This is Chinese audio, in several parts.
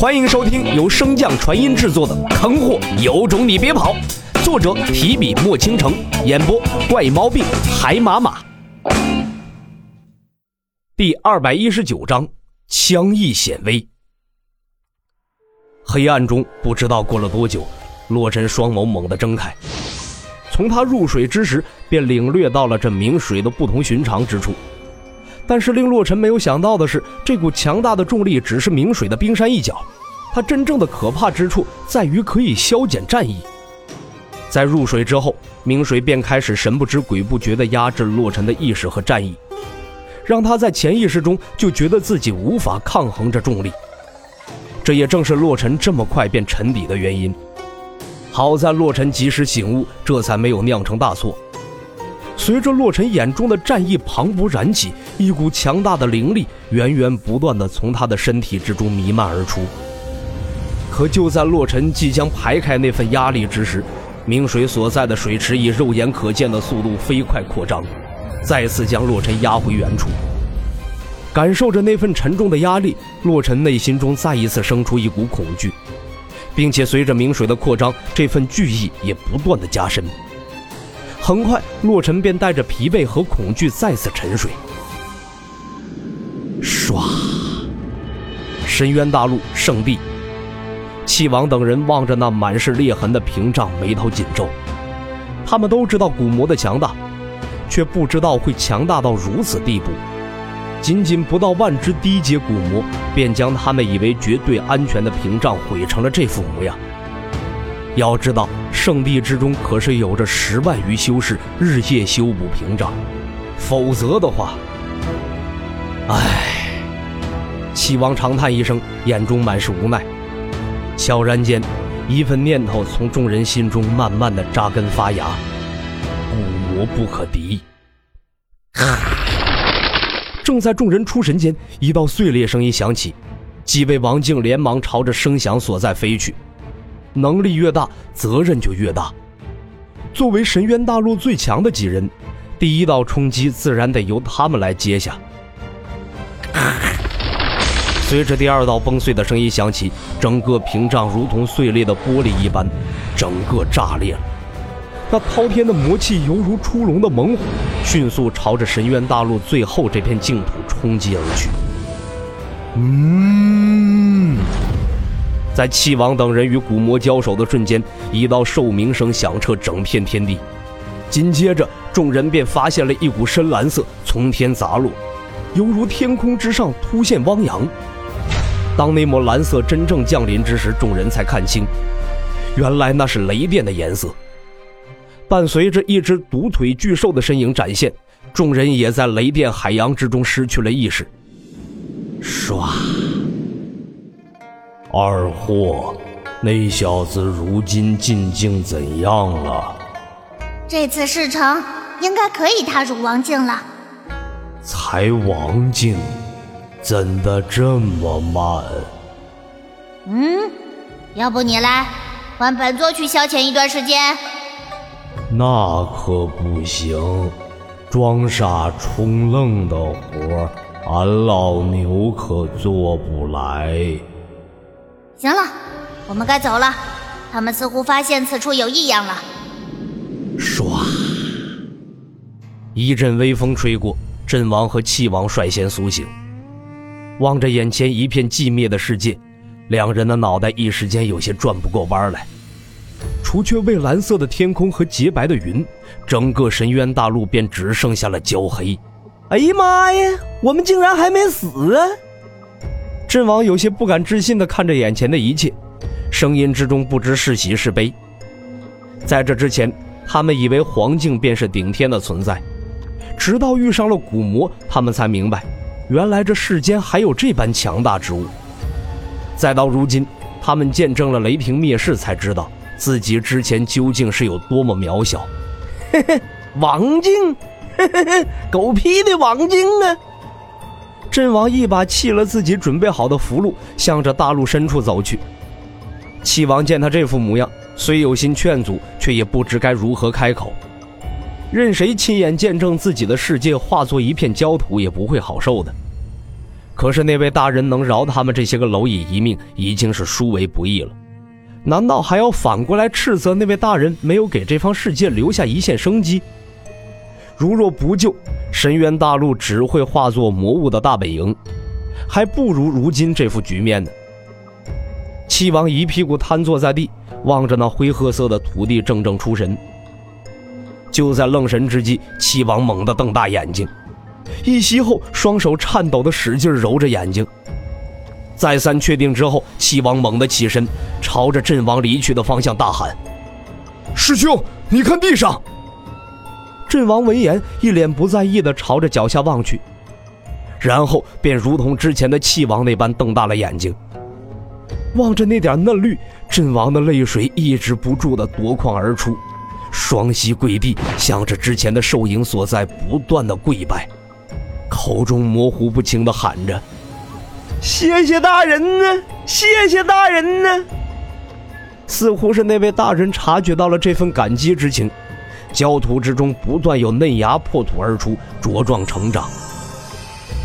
欢迎收听由升降传音制作的《坑货有种你别跑》，作者提笔墨倾城，演播怪猫病海马马。第二百一十九章，枪意显微。黑暗中不知道过了多久，洛尘双眸猛地睁开。从他入水之时，便领略到了这明水的不同寻常之处。但是令洛尘没有想到的是，这股强大的重力只是明水的冰山一角，它真正的可怕之处在于可以消减战意。在入水之后，明水便开始神不知鬼不觉地压制洛尘的意识和战意，让他在潜意识中就觉得自己无法抗衡这重力。这也正是洛尘这么快便沉底的原因。好在洛尘及时醒悟，这才没有酿成大错。随着洛尘眼中的战意磅礴燃起，一股强大的灵力源源不断的从他的身体之中弥漫而出。可就在洛尘即将排开那份压力之时，明水所在的水池以肉眼可见的速度飞快扩张，再次将洛尘压回原处。感受着那份沉重的压力，洛尘内心中再一次生出一股恐惧，并且随着明水的扩张，这份惧意也不断的加深。很快，洛尘便带着疲惫和恐惧再次沉睡。唰！深渊大陆圣地，气王等人望着那满是裂痕的屏障，眉头紧皱。他们都知道古魔的强大，却不知道会强大到如此地步。仅仅不到万只低阶古魔，便将他们以为绝对安全的屏障毁成了这副模样。要知道。圣地之中可是有着十万余修士日夜修补屏障，否则的话，唉，齐王长叹一声，眼中满是无奈。悄然间，一份念头从众人心中慢慢的扎根发芽：古魔不可敌。正在众人出神间，一道碎裂声音响起，几位王境连忙朝着声响所在飞去。能力越大，责任就越大。作为神渊大陆最强的几人，第一道冲击自然得由他们来接下。随着第二道崩碎的声音响起，整个屏障如同碎裂的玻璃一般，整个炸裂了。那滔天的魔气犹如出笼的猛虎，迅速朝着神渊大陆最后这片净土冲击而去。嗯。在气王等人与古魔交手的瞬间，一道兽鸣声响彻整片天地。紧接着，众人便发现了一股深蓝色从天砸落，犹如天空之上突现汪洋。当那抹蓝色真正降临之时，众人才看清，原来那是雷电的颜色。伴随着一只独腿巨兽的身影展现，众人也在雷电海洋之中失去了意识。唰。二货，那小子如今进境怎样了？这次事成，应该可以踏入王境了。才王境，怎的这么慢？嗯，要不你来，换本座去消遣一段时间。那可不行，装傻充愣的活，俺老牛可做不来。行了，我们该走了。他们似乎发现此处有异样了。唰，一阵微风吹过，阵王和气王率先苏醒，望着眼前一片寂灭的世界，两人的脑袋一时间有些转不过弯来。除却蔚蓝色的天空和洁白的云，整个深渊大陆便只剩下了焦黑。哎呀妈呀，我们竟然还没死啊！阵亡有些不敢置信地看着眼前的一切，声音之中不知是喜是悲。在这之前，他们以为黄境便是顶天的存在，直到遇上了古魔，他们才明白，原来这世间还有这般强大之物。再到如今，他们见证了雷霆灭世，才知道自己之前究竟是有多么渺小。嘿 嘿，王静，嘿嘿嘿，狗屁的王静啊！阵王一把弃了自己准备好的符箓，向着大陆深处走去。齐王见他这副模样，虽有心劝阻，却也不知该如何开口。任谁亲眼见证自己的世界化作一片焦土，也不会好受的。可是那位大人能饶他们这些个蝼蚁一命，已经是殊为不易了。难道还要反过来斥责那位大人没有给这方世界留下一线生机？如若不救，深渊大陆只会化作魔物的大本营，还不如如今这副局面呢。七王一屁股瘫坐在地，望着那灰褐色的土地，怔怔出神。就在愣神之际，七王猛地瞪大眼睛，一息后，双手颤抖的使劲揉着眼睛。再三确定之后，七王猛地起身，朝着阵亡离去的方向大喊：“师兄，你看地上！”阵王闻言，一脸不在意地朝着脚下望去，然后便如同之前的气王那般瞪大了眼睛，望着那点嫩绿，阵王的泪水抑制不住地夺眶而出。双膝跪地，向着之前的兽影所在不断的跪拜，口中模糊不清的喊着：“谢谢大人呢，谢谢大人呢。”似乎是那位大人察觉到了这份感激之情，焦土之中不断有嫩芽破土而出，茁壮成长。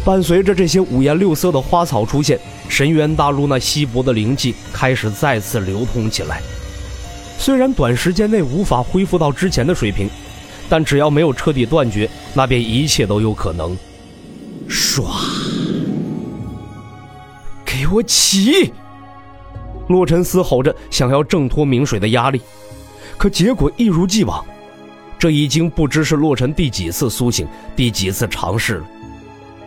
伴随着这些五颜六色的花草出现，神渊大陆那稀薄的灵气开始再次流通起来。虽然短时间内无法恢复到之前的水平，但只要没有彻底断绝，那便一切都有可能。唰！给我起！洛尘嘶吼着，想要挣脱明水的压力，可结果一如既往。这已经不知是洛尘第几次苏醒，第几次尝试了，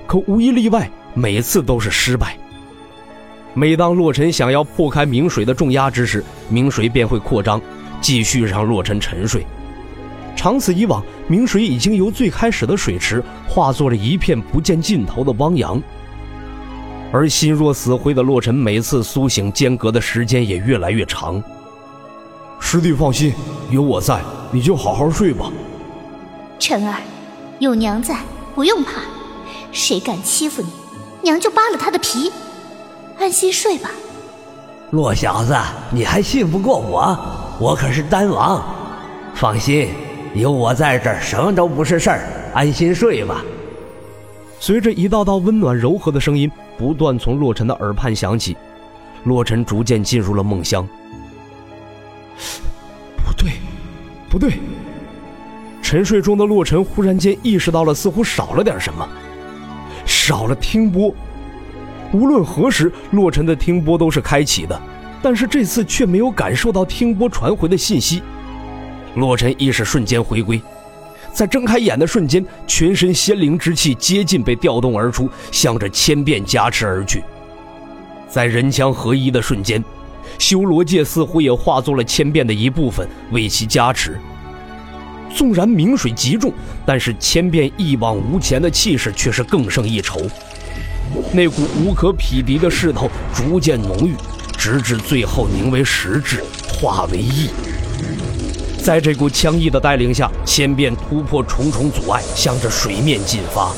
可无一例外，每次都是失败。每当洛尘想要破开明水的重压之时，明水便会扩张，继续让洛尘沉睡。长此以往，明水已经由最开始的水池化作了一片不见尽头的汪洋。而心若死灰的洛尘，每次苏醒间隔的时间也越来越长。师弟放心，有我在，你就好好睡吧。晨儿，有娘在，不用怕。谁敢欺负你，娘就扒了他的皮。安心睡吧，洛小子，你还信不过我？我可是丹王，放心，有我在这儿，什么都不是事儿。安心睡吧。随着一道道温暖柔和的声音不断从洛尘的耳畔响起，洛尘逐渐进入了梦乡。不对，不对！沉睡中的洛尘忽然间意识到了，似乎少了点什么，少了听波。无论何时，洛尘的听波都是开启的，但是这次却没有感受到听波传回的信息。洛尘意识瞬间回归，在睁开眼的瞬间，全身仙灵之气接近被调动而出，向着千变加持而去。在人枪合一的瞬间，修罗界似乎也化作了千变的一部分，为其加持。纵然明水极重，但是千变一往无前的气势却是更胜一筹。那股无可匹敌的势头逐渐浓郁，直至最后凝为实质，化为意。在这股枪意的带领下，千变突破重重阻碍，向着水面进发。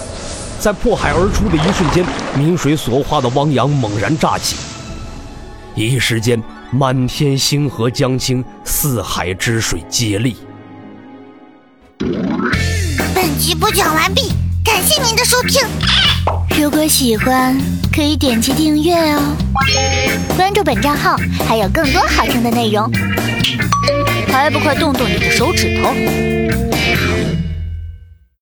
在破海而出的一瞬间，明水所化的汪洋猛然炸起，一时间满天星河将倾，四海之水皆立。本集播讲完毕，感谢您的收听。如果喜欢，可以点击订阅哦，关注本账号还有更多好听的内容，还不快动动你的手指头！